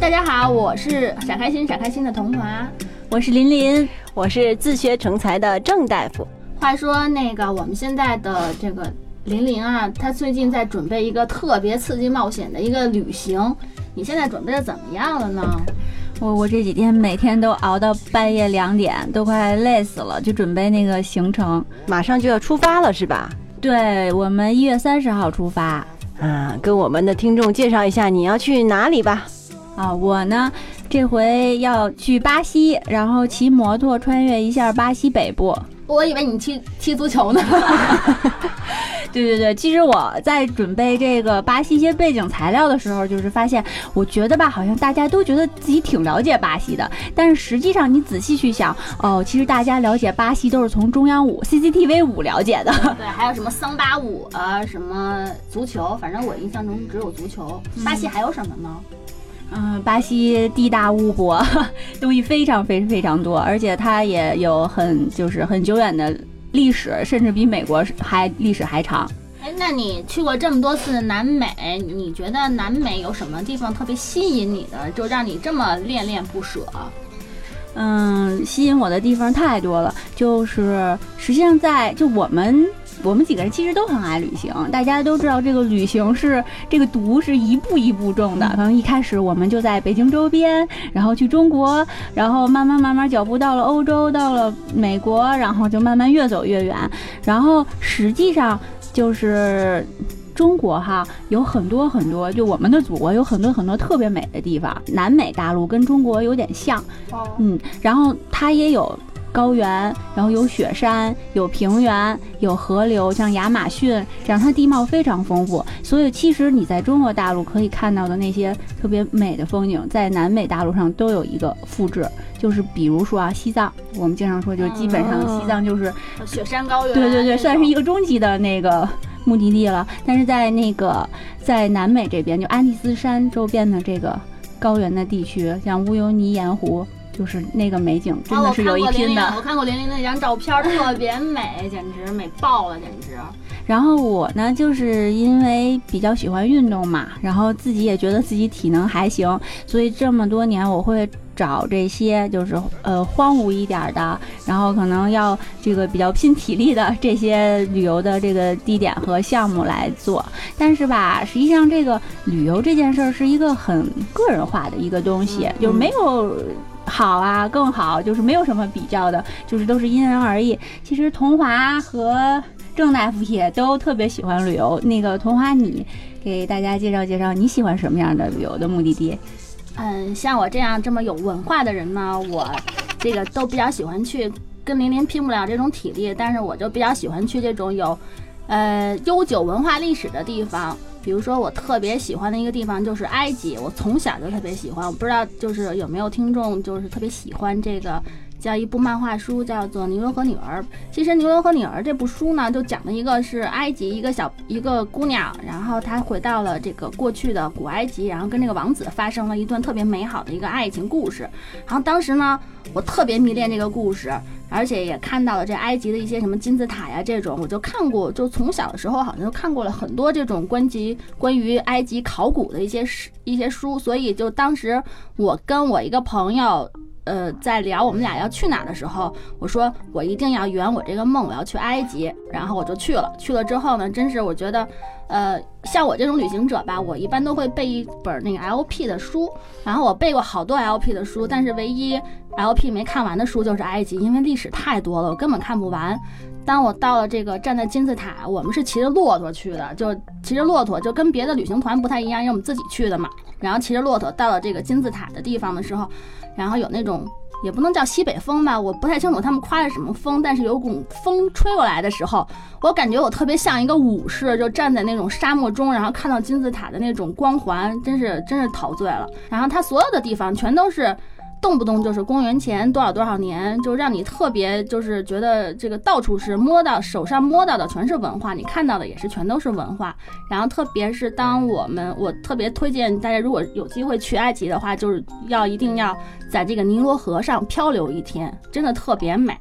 大家好，我是闪开心闪开心的童华。我是林林，我是自学成才的郑大夫。话说那个我们现在的这个林林啊，她最近在准备一个特别刺激冒险的一个旅行，你现在准备的怎么样了呢？我我这几天每天都熬到半夜两点，都快累死了，就准备那个行程。马上就要出发了，是吧？对我们一月三十号出发啊，跟我们的听众介绍一下你要去哪里吧。啊，我呢这回要去巴西，然后骑摩托穿越一下巴西北部。我以为你去踢足球呢。对对对，其实我在准备这个巴西一些背景材料的时候，就是发现，我觉得吧，好像大家都觉得自己挺了解巴西的，但是实际上你仔细去想，哦，其实大家了解巴西都是从中央五 CCTV 五了解的。对，还有什么桑巴舞啊，什么足球，反正我印象中只有足球。巴西还有什么呢？嗯，巴西地大物博，东西非常非常非常多，而且它也有很就是很久远的历史，甚至比美国还历史还长。哎，那你去过这么多次南美，你觉得南美有什么地方特别吸引你的，就让你这么恋恋不舍？嗯，吸引我的地方太多了，就是实际上在就我们我们几个人其实都很爱旅行，大家都知道这个旅行是这个毒是一步一步种的。可能一开始我们就在北京周边，然后去中国，然后慢慢慢慢脚步到了欧洲，到了美国，然后就慢慢越走越远。然后实际上就是。中国哈有很多很多，就我们的祖国有很多很多特别美的地方。南美大陆跟中国有点像，嗯，然后它也有高原，然后有雪山，有平原，有河流，像亚马逊这样，它地貌非常丰富。所以其实你在中国大陆可以看到的那些特别美的风景，在南美大陆上都有一个复制。就是比如说啊，西藏，我们经常说，就基本上西藏就是雪山高原，对对对，算是一个终极的那个。目的地了，但是在那个在南美这边，就安第斯山周边的这个高原的地区，像乌尤尼盐湖，就是那个美景真的是有一拼的。我看过玲玲那张照片，特别美，简直美爆了，简直。然后我呢，就是因为比较喜欢运动嘛，然后自己也觉得自己体能还行，所以这么多年我会。找这些就是呃荒芜一点的，然后可能要这个比较拼体力的这些旅游的这个地点和项目来做。但是吧，实际上这个旅游这件事儿是一个很个人化的一个东西，嗯、就是没有好啊更好，就是没有什么比较的，就是都是因人而异。其实童华和郑大夫也都特别喜欢旅游。那个童华，你给大家介绍介绍你喜欢什么样的旅游的目的地？嗯，像我这样这么有文化的人呢，我这个都比较喜欢去。跟玲玲拼不了这种体力，但是我就比较喜欢去这种有，呃，悠久文化历史的地方。比如说，我特别喜欢的一个地方就是埃及，我从小就特别喜欢。我不知道就是有没有听众就是特别喜欢这个。叫一部漫画书，叫做《尼罗河女儿》。其实《尼罗河女儿》这部书呢，就讲的一个是埃及一个小一个姑娘，然后她回到了这个过去的古埃及，然后跟这个王子发生了一段特别美好的一个爱情故事。然后当时呢，我特别迷恋这个故事，而且也看到了这埃及的一些什么金字塔呀这种，我就看过，就从小的时候好像就看过了很多这种关于关于埃及考古的一些一些书，所以就当时我跟我一个朋友。呃，在聊我们俩要去哪的时候，我说我一定要圆我这个梦，我要去埃及，然后我就去了。去了之后呢，真是我觉得，呃，像我这种旅行者吧，我一般都会背一本那个 LP 的书，然后我背过好多 LP 的书，但是唯一 LP 没看完的书就是埃及，因为历史太多了，我根本看不完。当我到了这个站在金字塔，我们是骑着骆驼去的，就骑着骆驼，就跟别的旅行团不太一样，因为我们自己去的嘛。然后骑着骆驼到了这个金字塔的地方的时候，然后有那种也不能叫西北风吧，我不太清楚他们刮的什么风，但是有股风吹过来的时候，我感觉我特别像一个武士，就站在那种沙漠中，然后看到金字塔的那种光环，真是真是陶醉了。然后它所有的地方全都是。动不动就是公元前多少多少年，就让你特别就是觉得这个到处是摸到手上摸到的全是文化，你看到的也是全都是文化。然后特别是当我们我特别推荐大家，如果有机会去埃及的话，就是要一定要在这个尼罗河上漂流一天，真的特别美。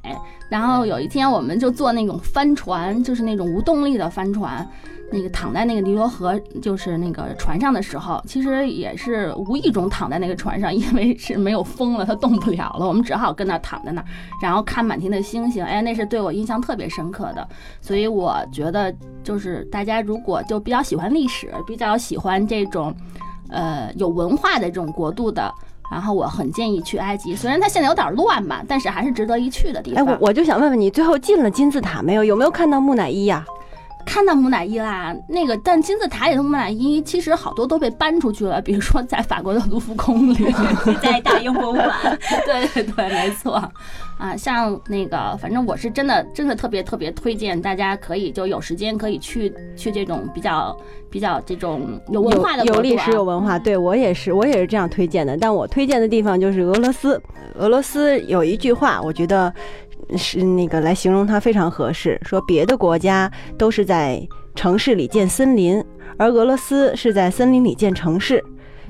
然后有一天我们就坐那种帆船，就是那种无动力的帆船。那个躺在那个尼罗河，就是那个船上的时候，其实也是无意中躺在那个船上，因为是没有风了，它动不了了，我们只好跟那躺在那儿，然后看满天的星星。哎，那是对我印象特别深刻的。所以我觉得，就是大家如果就比较喜欢历史，比较喜欢这种，呃，有文化的这种国度的，然后我很建议去埃及。虽然它现在有点乱吧，但是还是值得一去的地方哎，方。我我就想问问你，最后进了金字塔没有？有没有看到木乃伊呀、看到木乃伊啦，那个但金字塔里的木乃伊其实好多都被搬出去了，比如说在法国的卢浮宫里，在大英博物馆。对对对，没错，啊，像那个，反正我是真的真的特别特别推荐大家可以就有时间可以去去这种比较比较这种有文化的啊有有历史有文化，对我也是，我也是这样推荐的。但我推荐的地方就是俄罗斯。俄罗斯有一句话，我觉得是那个来形容它非常合适，说别的国家都是在城市里建森林，而俄罗斯是在森林里建城市。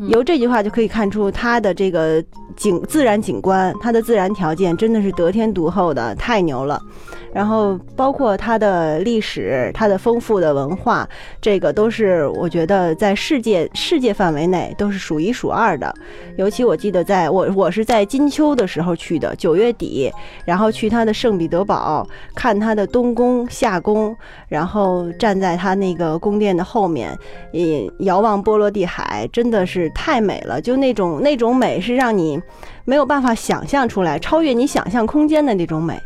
由这句话就可以看出，它的这个景自然景观，它的自然条件真的是得天独厚的，太牛了。然后包括它的历史，它的丰富的文化，这个都是我觉得在世界世界范围内都是数一数二的。尤其我记得在我我是在金秋的时候去的，九月底，然后去它的圣彼得堡看它的东宫、夏宫，然后站在它那个宫殿的后面，也遥望波罗的海，真的是太美了。就那种那种美是让你没有办法想象出来，超越你想象空间的那种美。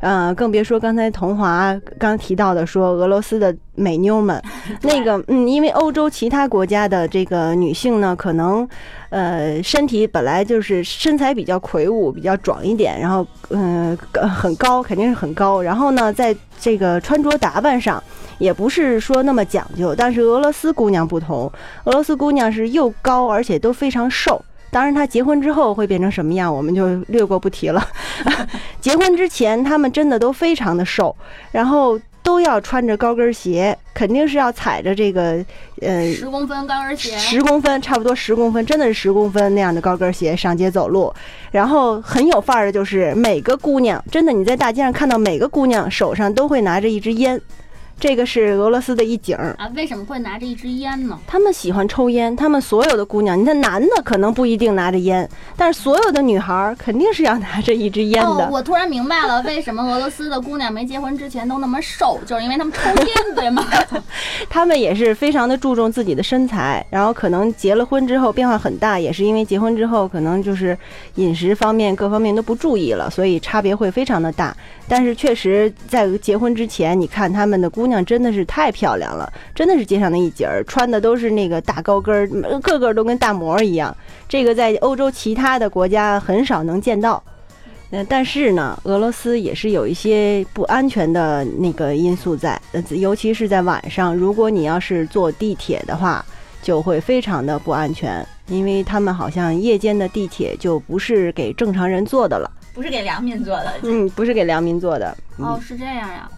呃，更别说刚才童华刚提到的，说俄罗斯的美妞们，那个，嗯，因为欧洲其他国家的这个女性呢，可能，呃，身体本来就是身材比较魁梧，比较壮一点，然后，嗯、呃，很高，肯定是很高，然后呢，在这个穿着打扮上，也不是说那么讲究，但是俄罗斯姑娘不同，俄罗斯姑娘是又高，而且都非常瘦。当然，他结婚之后会变成什么样，我们就略过不提了。结婚之前，他们真的都非常的瘦，然后都要穿着高跟鞋，肯定是要踩着这个呃十公分高跟鞋，十公分，差不多十公分，真的是十公分那样的高跟鞋上街走路。然后很有范儿的就是每个姑娘，真的你在大街上看到每个姑娘手上都会拿着一支烟，这个是俄罗斯的一景儿。啊，为什么会拿着一支烟呢？他们喜欢抽烟，他们所有的姑娘，你看男的可能不一定拿着烟，但是所有的女孩儿肯定是要拿着一支烟的。哦，我突然明白了，为什么俄罗斯的姑娘没结婚之前都那么瘦，就是因为她们抽烟，对吗？他们也是非常的注重自己的身材，然后可能结了婚之后变化很大，也是因为结婚之后可能就是饮食方面各方面都不注意了，所以差别会非常的大。但是确实在结婚之前，你看他们的姑娘真的是太漂亮了，真的是街上的一景儿，穿的都是那个大高跟儿，个个都跟大模一样。这个在欧洲其他的国家很少能见到。呃，但是呢，俄罗斯也是有一些不安全的那个因素在，尤其是在晚上，如果你要是坐地铁的话，就会非常的不安全，因为他们好像夜间的地铁就不是给正常人坐的了，不是给良民做的，嗯，不是给良民做的。嗯、哦，是这样呀。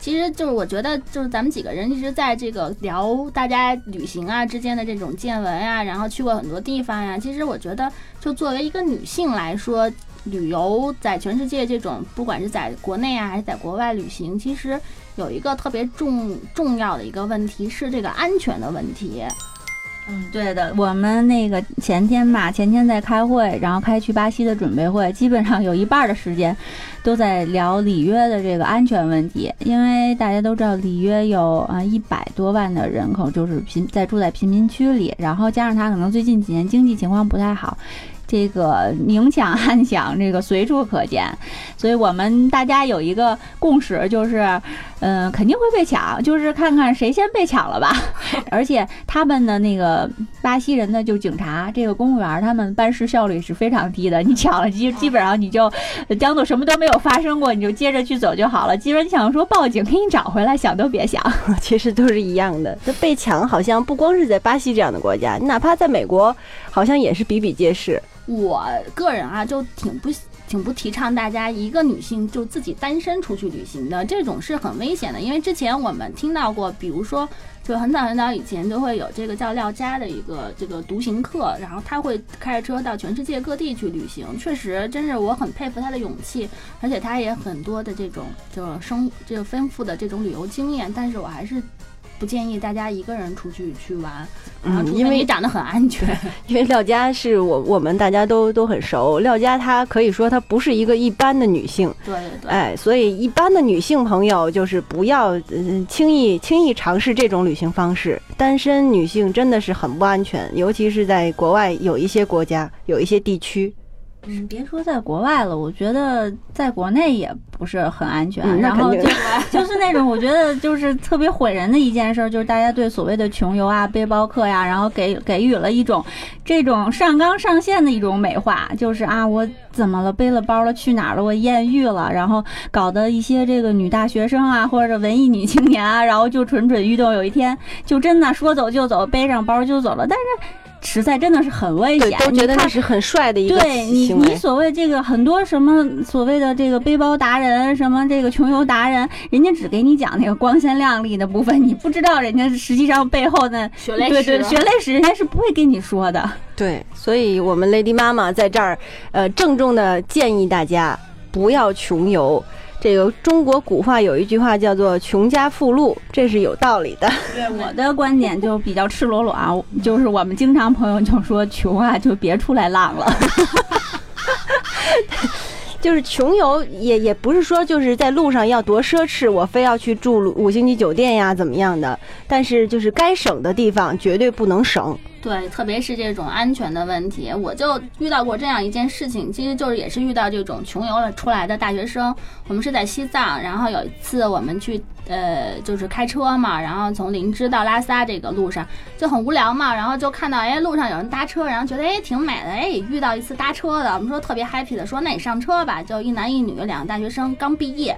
其实就是我觉得，就是咱们几个人一直在这个聊大家旅行啊之间的这种见闻呀、然后去过很多地方呀。其实我觉得，就作为一个女性来说，旅游在全世界这种，不管是在国内啊还是在国外旅行，其实有一个特别重重要的一个问题是这个安全的问题。嗯，对的，我们那个前天吧，前天在开会，然后开去巴西的准备会，基本上有一半的时间都在聊里约的这个安全问题，因为大家都知道里约有啊一百多万的人口，就是贫在住在贫民区里，然后加上它可能最近几年经济情况不太好，这个明抢暗抢，这个随处可见。所以我们大家有一个共识，就是，嗯、肯定会被抢，就是看看谁先被抢了吧。而且他们的那个巴西人呢就警察，这个公务员，他们办事效率是非常低的。你抢了基 基本上你就当做什么都没有发生过，你就接着去走就好了。基本想说报警给你找回来，想都别想。其实都是一样的。这被抢好像不光是在巴西这样的国家，你哪怕在美国，好像也是比比皆是。我个人啊，就挺不挺不提倡大家一个女性就自己单身出去旅行的，这种是很危险的。因为之前我们听到过，比如说，就很早很早以前就会有这个叫廖佳的一个这个独行客，然后他会开着车到全世界各地去旅行，确实真是我很佩服他的勇气，而且他也很多的这种就生这个丰富的这种旅游经验，但是我还是。不建议大家一个人出去去玩，嗯因为你长得很安全。因为廖佳是我我们大家都都很熟，廖佳她可以说她不是一个一般的女性，对对对。哎，所以一般的女性朋友就是不要嗯轻易轻易尝试这种旅行方式。单身女性真的是很不安全，尤其是在国外有一些国家有一些地区，嗯，别说在国外了，我觉得在国内也不是很安全。嗯然后就 就是那种我觉得就是特别毁人的一件事儿，就是大家对所谓的穷游啊、背包客呀，然后给给予了一种这种上纲上线的一种美化，就是啊，我怎么了？背了包了，去哪儿了？我艳遇了，然后搞得一些这个女大学生啊，或者文艺女青年啊，然后就蠢蠢欲动，有一天就真的说走就走，背上包就走了，但是。实在真的是很危险，，你看都觉得那是很帅的一个对你，你。所谓这个很多什么所谓的这个背包达人，什么这个穷游达人，人家只给你讲那个光鲜亮丽的部分，你不知道人家实际上背后的血泪史对对血泪史，人家是不会跟你说的。对，所以我们 Lady 妈妈在这儿，呃，郑重的建议大家不要穷游。这个中国古话有一句话叫做“穷家富路”，这是有道理的。对我的观点就比较赤裸裸啊，就是我们经常朋友就说穷啊，就别出来浪了。就是穷游也也不是说就是在路上要多奢侈，我非要去住五星级酒店呀怎么样的，但是就是该省的地方绝对不能省。对，特别是这种安全的问题，我就遇到过这样一件事情，其实就是也是遇到这种穷游了出来的大学生。我们是在西藏，然后有一次我们去呃就是开车嘛，然后从林芝到拉萨这个路上就很无聊嘛，然后就看到哎路上有人搭车，然后觉得哎挺美的，哎遇到一次搭车的，我们说特别 happy 的说那你上车吧，就一男一女两个大学生刚毕业。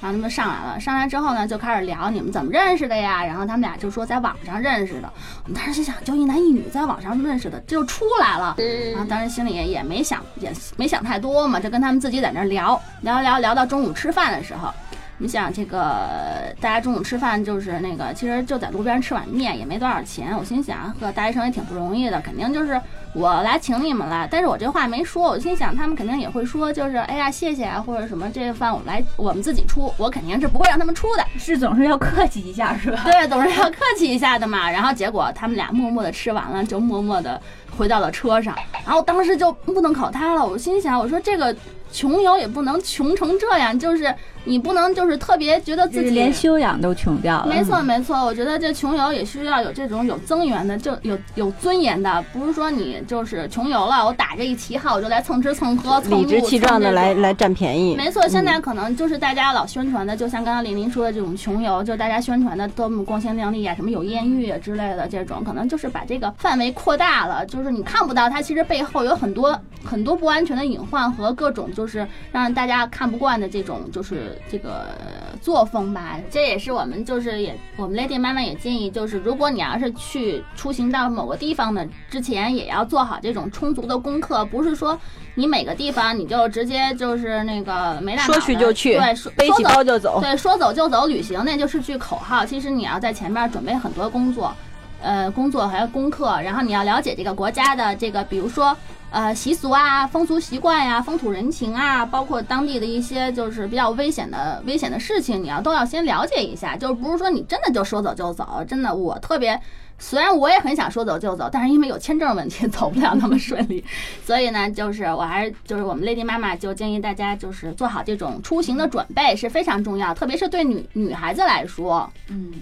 然后他们上来了，上来之后呢，就开始聊你们怎么认识的呀？然后他们俩就说在网上认识的。我们当时心想，就一男一女在网上认识的，这就出来了。然后当时心里也也没想，也没想太多嘛，就跟他们自己在那儿聊聊聊聊到中午吃饭的时候。你想这个，大家中午吃饭就是那个，其实就在路边吃碗面，也没多少钱。我心想，呵，大学生也挺不容易的，肯定就是我来请你们了。但是我这话没说，我心想他们肯定也会说，就是哎呀谢谢啊，或者什么这个饭我们来我们自己出，我肯定是不会让他们出的。是总是要客气一下，是吧？对，总是要客气一下的嘛。然后结果他们俩默默的吃完了，就默默的回到了车上。然后当时就不能考他了，我心想，我说这个穷游也不能穷成这样，就是你不能就是特别觉得自己连修养都穷掉了。没错，没错，我觉得这穷游也需要有这种有增援的，就有有尊严的，不是说你就是穷游了，我打着一旗号我就来蹭吃蹭喝、蹭理直路气壮的来来占便宜。没错，现嗯在可能就是大家老宣传的，就像刚刚玲玲说的这种穷游，就大家宣传的多么光鲜亮丽啊，什么有艳遇啊之类的这种，可能就是把这个范围扩大了，就是你看不到它其实背后有很多很多不安全的隐患和各种就是让大家看不惯的这种就是这个呃作风吧。这也是我们就是也我们 Lady 妈妈也建议，就是如果你要是去出行到某个地方的之前，也要做好这种充足的功课，不是说。你每个地方你就直接就是那个没大脑说去就去对，说背起包就走。对，说走就走旅行那就是句口号。其实你要在前面准备很多工作，呃，工作还有功课，然后你要了解这个国家的这个，比如说呃习俗啊、风俗习惯呀、风土人情啊，包括当地的一些就是比较危险的危险的事情，你要都要先了解一下。就不是说你真的就说走就走，真的我特别。虽然我也很想说走就走，但是因为有签证问题，走不了那么顺利，所以呢，就是我还是就是我们 Lady 妈妈就建议大家就是做好这种出行的准备是非常重要，特别是对女女孩子来说。嗯，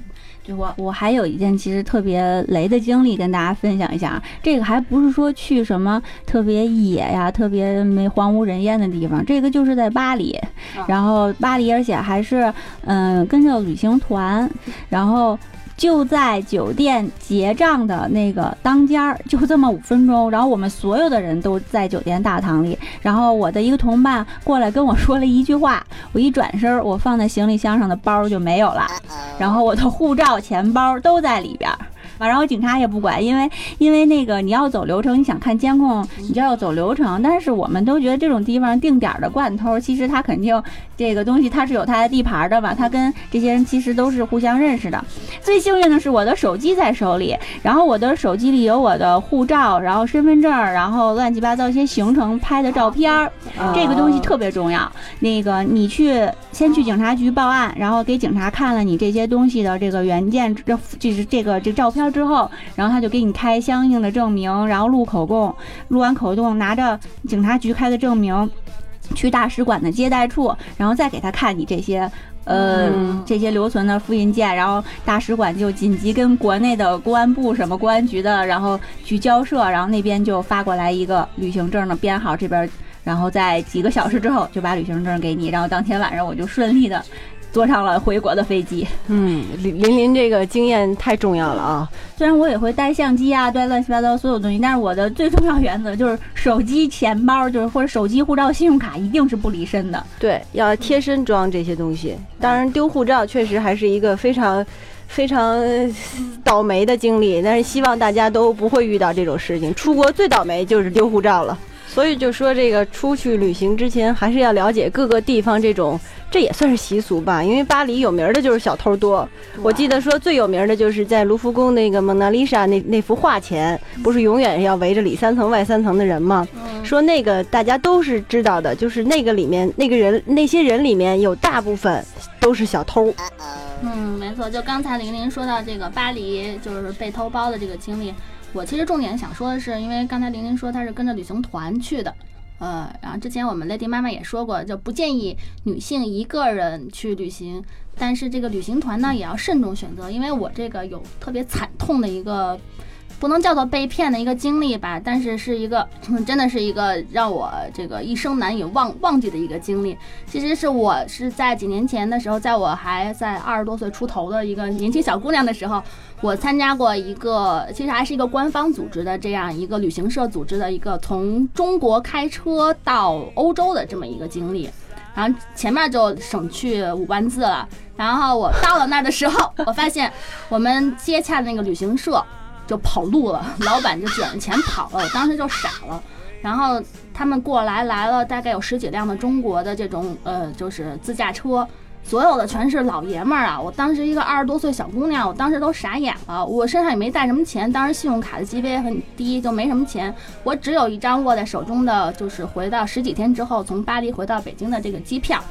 我我还有一件其实特别雷的经历跟大家分享一下，这个还不是说去什么特别野呀、特别没荒无人烟的地方，这个就是在巴黎，然后巴黎，而且还是嗯跟着旅行团，然后。就在酒店结账的那个当间儿，就这么五分钟，然后我们所有的人都在酒店大堂里，然后我的一个同伴过来跟我说了一句话，我一转身，我放在行李箱上的包就没有了，然后我的护照、钱包都在里边儿。然后警察也不管，因为因为那个你要走流程，你想看监控，你就要走流程。但是我们都觉得这种地方定点的惯偷，其实他肯定这个东西他是有他的地盘的吧，他跟这些人其实都是互相认识的。最幸运的是我的手机在手里，然后我的手机里有我的护照，然后身份证，然后乱七八糟一些行程拍的照片儿，这个东西特别重要。那个你去先去警察局报案，然后给警察看了你这些东西的这个原件，这就是这个这照片之后，然后他就给你开相应的证明，然后录口供，录完口供拿着警察局开的证明。去大使馆的接待处，然后再给他看你这些，呃，嗯这些留存的复印件，然后大使馆就紧急跟国内的公安部什么公安局的，然后去交涉，然后那边就发过来一个旅行证的编号，这边，然后在几个小时之后就把旅行证给你，然后当天晚上我就顺利的坐上了回国的飞机。嗯，林林林这个经验太重要了啊！虽然我也会带相机啊，带乱七八糟所有东西，但是我的最重要原则就是手机、钱包，就是或者手机、护照、信用卡一定是不离身的。对，要贴身装这些东西。当然，丢护照确实还是一个非常。非常呃倒霉的经历，但是希望大家都不会遇到这种事情。出国最倒霉就是丢护照了，所以就说这个出去旅行之前，还是要了解各个地方这种，这也算是习俗吧。因为巴黎有名的就是小偷多，我记得说最有名的就是在卢浮宫那个蒙娜丽莎那那幅画前，不是永远要围着里三层外三层的人吗？说那个大家都是知道的，就是那个里面那个人那些人里面有大部分都是小偷。嗯，没错，就刚才玲玲说到这个巴黎就是被偷包的这个经历，我其实重点想说的是，因为刚才玲玲说她是跟着旅行团去的，呃，然后之前我们 Lady 妈妈也说过，就不建议女性一个人去旅行，但是这个旅行团呢也要慎重选择，因为我这个有特别惨痛的一个。不能叫做被骗的一个经历吧，但是是一个 真的是一个让我这个一生难以忘忘记的一个经历。其实是我是在几年前的时候，在我还在二十多岁出头的一个年轻小姑娘的时候，我参加过一个，其实还是一个官方组织的这样一个旅行社组织的一个从中国开车到欧洲的这么一个经历。然后前面就省去五万字了。然后我到了那儿的时候，我发现我们接洽的那个旅行社。就跑路了，老板就卷着钱跑了，我当时就傻了。然后他们过来来了，大概有十几辆的中国的这种呃，就是自驾车，所有的全是老爷们儿啊。我当时一个二十多岁小姑娘，我当时都傻眼了。我身上也没带什么钱，当时信用卡的级别很低，就没什么钱。我只有一张握在手中的，就是回到十几天之后从巴黎回到北京的这个机票。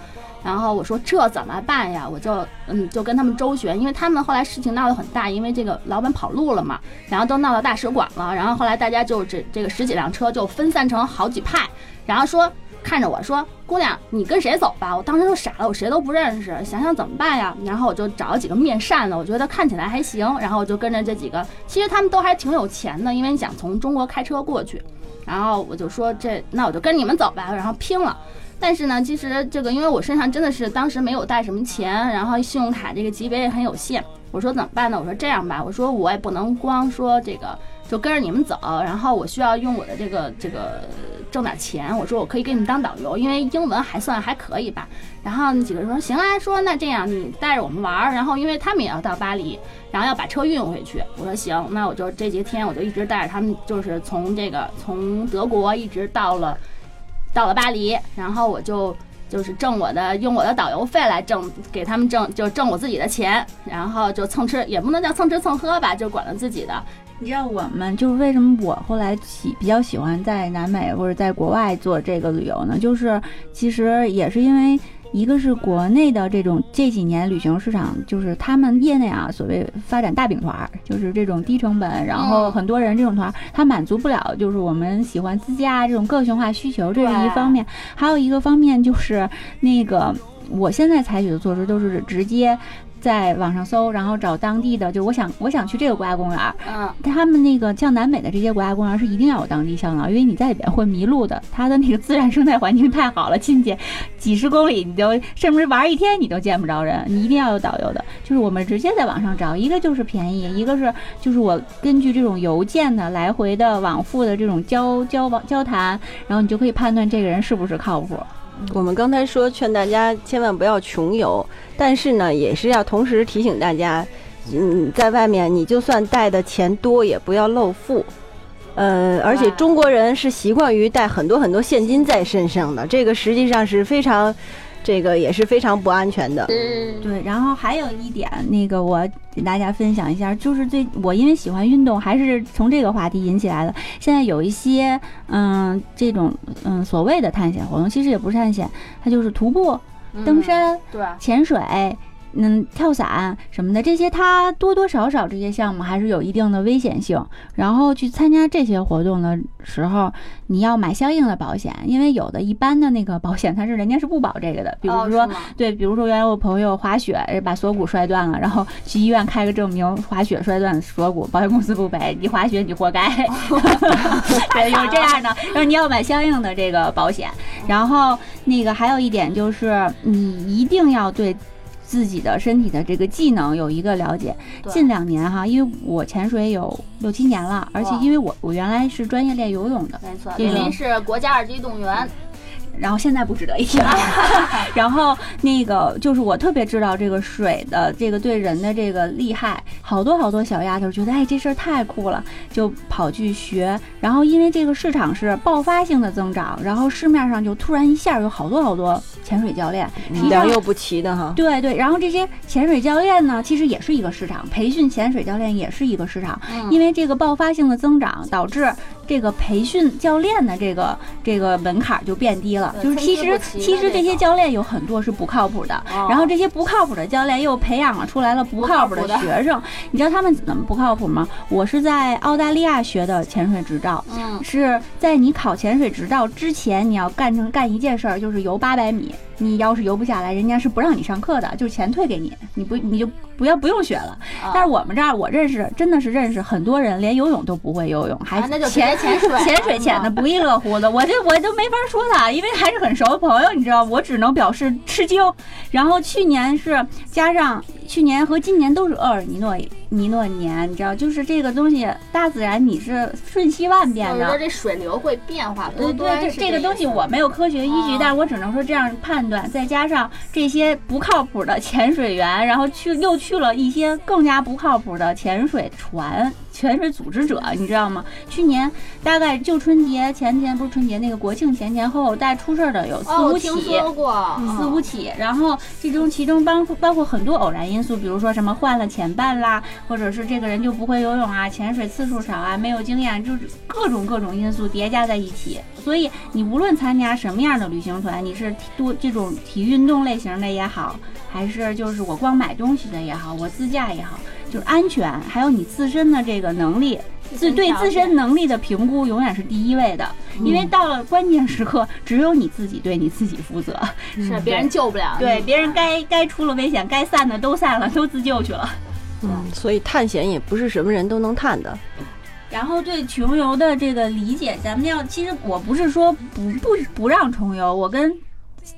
然后我说这怎么办呀？我就嗯就跟他们周旋，因为他们后来事情闹得很大，因为这个老板跑路了嘛，然后都闹到大使馆了。然后后来大家就这这个十几辆车就分散成好几派，然后说看着我说姑娘你跟谁走吧？我当时就傻了，我谁都不认识，想想怎么办呀？然后我就找了几个面善的，我觉得看起来还行，然后我就跟着这几个，其实他们都还挺有钱的，因为想从中国开车过去，然后我就说这那我就跟你们走吧，然后拼了。但是呢，其实这个，因为我身上真的是当时没有带什么钱，然后信用卡这个级别也很有限。我说怎么办呢？我说这样吧，我说我也不能光说这个就跟着你们走，然后我需要用我的这个这个挣点钱。我说我可以给你们当导游，因为英文还算还可以吧。然后那几个人说行啊，说那这样你带着我们玩儿，然后因为他们也要到巴黎，然后要把车运回去。我说行，那我就这些天我就一直带着他们，就是从这个从德国一直到了。到了巴黎，然后我就就是挣我的，用我的导游费来挣，给他们挣，就挣我自己的钱，然后就蹭吃，也不能叫蹭吃蹭喝吧，就管了自己的。你知道我们就是为什么我后来喜比较喜欢在南美或者在国外做这个旅游呢？就是其实也是因为。一个是国内的这种这几年旅行市场，就是他们业内啊，所谓发展大饼团儿，就是这种低成本，然后很多人这种团儿，它满足不了就是我们喜欢自驾这种个性化需求，这是一方面。还有一个方面就是那个我现在采取的措施都是直接在网上搜，然后找当地的，就我想我想去这个国家公园儿，嗯，他们那个像南美的这些国家公园是一定要有当地向导，因为你在里边会迷路的。它的那个自然生态环境太好了，进去几十公里你都甚至玩一天你都见不着人，你一定要有导游的。就是我们直接在网上找，一个就是便宜，一个是就是我根据这种邮件的来回的往复的这种交交往交谈，然后你就可以判断这个人是不是靠谱。我们刚才说劝大家千万不要穷游，但是呢，也是要同时提醒大家，嗯，在外面你就算带的钱多，也不要露富。呃，而且中国人是习惯于带很多很多现金在身上的，这个实际上是非常，这个也是非常不安全的。对，然后还有一点，那个我给大家分享一下，就是最我因为喜欢运动，还是从这个话题引起来的。现在有一些嗯这种嗯所谓的探险活动，其实也不是探险，它就是徒步、登山、嗯对，潜水。嗯，跳伞什么的，这些它多多少少这些项目还是有一定的危险性。然后去参加这些活动的时候，你要买相应的保险，因为有的一般的那个保险它是人家是不保这个的，比如说哦对，比如说原来我朋友滑雪哎把锁骨摔断了，然后去医院开个证明，滑雪摔断锁骨，保险公司不赔，你滑雪你活该。对，有这样的，然后你要买相应的这个保险。然后那个还有一点就是，你一定要对。自己的身体的这个技能有一个了解，近两年哈，因为我潜水有六七年了，而且因为我我原来是专业练游泳的，没错，这个林林是国家二级运动员，然后现在不值得一提了。然后那个就是我特别知道这个水的这个对人的这个厉害，好多好多小丫头觉得哎这事儿太酷了，就跑去学。然后因为这个市场是爆发性的增长，然后市面上就突然一下有好多好多潜水教练，良莠不齐的哈。对对，然后这些潜水教练呢，其实也是一个市场，培训潜水教练也是一个市场，嗯因为这个爆发性的增长，导致这个培训教练的这个这个门槛儿就变低了。就是其实其实这些教练有很多是不靠谱的，哦然后这些不靠谱的教练又培养了出来了不靠谱的学生。你知道他们怎么不靠谱吗？我是在澳大利亚学的潜水执照，嗯，是在你考潜水执照之前，你要干成干一件事儿，就是游八百米。你要是游不下来，人家是不让你上课的，就是钱退给你，你不你就不要不用学了。啊但是我们这儿我认识，真的是认识很多人连游泳都不会游泳，还潜潜水潜水潜的不亦乐乎的。我这我就没法说他，因为还是很熟的朋友，你知道，我只能表示吃惊。然后去年是加上去年和今年都是厄尔尼诺尼诺年，你知道，就是这个东西，大自然你是瞬息万变的就是说。这水流会变化多对端，对，是这这个东西我没有科学依据，啊但是我只能说这样判断，再加上这些不靠谱的潜水员，然后去又去了一些更加不靠谱的潜水船、潜水组织者，你知道吗？去年大概就春节前天不是春节那个国庆前前后后，大概出事儿的有四哦，五起。我听说过，四五起，然后这中其中包括包括很多偶然因素，比如说什么换了潜伴啦，或者是这个人就不会游泳啊，潜水次数少啊，没有经验，就是各种各种因素叠加在一起。所以你无论参加什么样的旅行团，你是多这种体育运动类型的也好，还是就是我光买东西的也好，我自驾也好，就是安全，还有你自身的这个能力。自对自身能力的评估永远是第一位的，因为到了关键时刻，只有你自己对你自己负责。是别人救不了，对，别人该该出了危险，该散的都散了，都自救去了。嗯，所以探险也不是什么人都能探的。然后对穷游的这个理解，咱们要其实我不是说不不不让穷游，我跟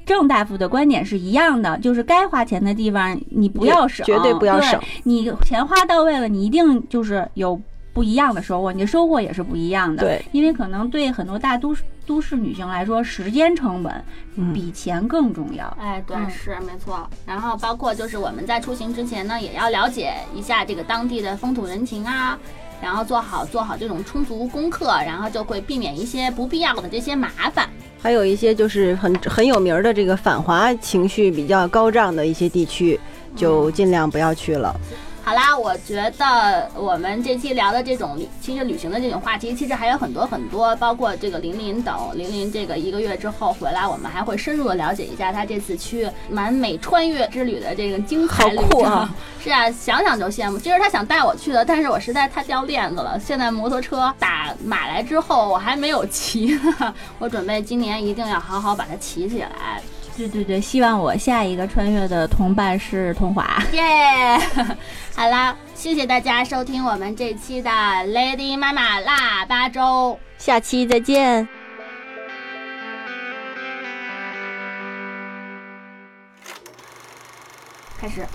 郑大夫的观点是一样的，就是该花钱的地方你不要省，绝对不要省对你钱花到位了，你一定就是有不一样的收获，你的收获也是不一样的。对，因为可能对很多大都市都市女性来说，时间成本嗯比钱更重要。哎，对，嗯是没错。然后包括就是我们在出行之前呢，也要了解一下这个当地的风土人情啊，然后做好做好这种充足功课，然后就会避免一些不必要的这些麻烦。还有一些就是很很有名儿的这个反华情绪比较高涨的一些地区，就尽量不要去了。好啦，我觉得我们这期聊的这种旅，其实旅行的这种话题，其实还有很多很多，包括这个林林等，林林这个一个月之后回来，我们还会深入的了解一下他这次去南美穿越之旅的这个精彩旅好酷程。啊是啊，想想就羡慕。其实他想带我去的，但是我实在太掉链子了。现在摩托车打买来之后，我还没有骑呢。我准备今年一定要好好把它骑起来。对对对，希望我下一个穿越的同伴是童华。耶、好啦，谢谢大家收听我们这期的 Lady 妈妈腊八粥。下期再见。开始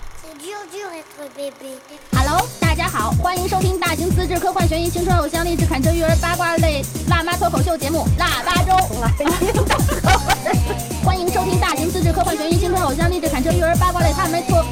Hello，大家好，欢迎收听大型自制科幻悬疑青春偶像励志侃车育儿八卦类辣妈脱口秀节目《腊八粥》。欢迎收听大型自制科幻悬疑青春偶像励志侃车育儿八卦类辣妈脱。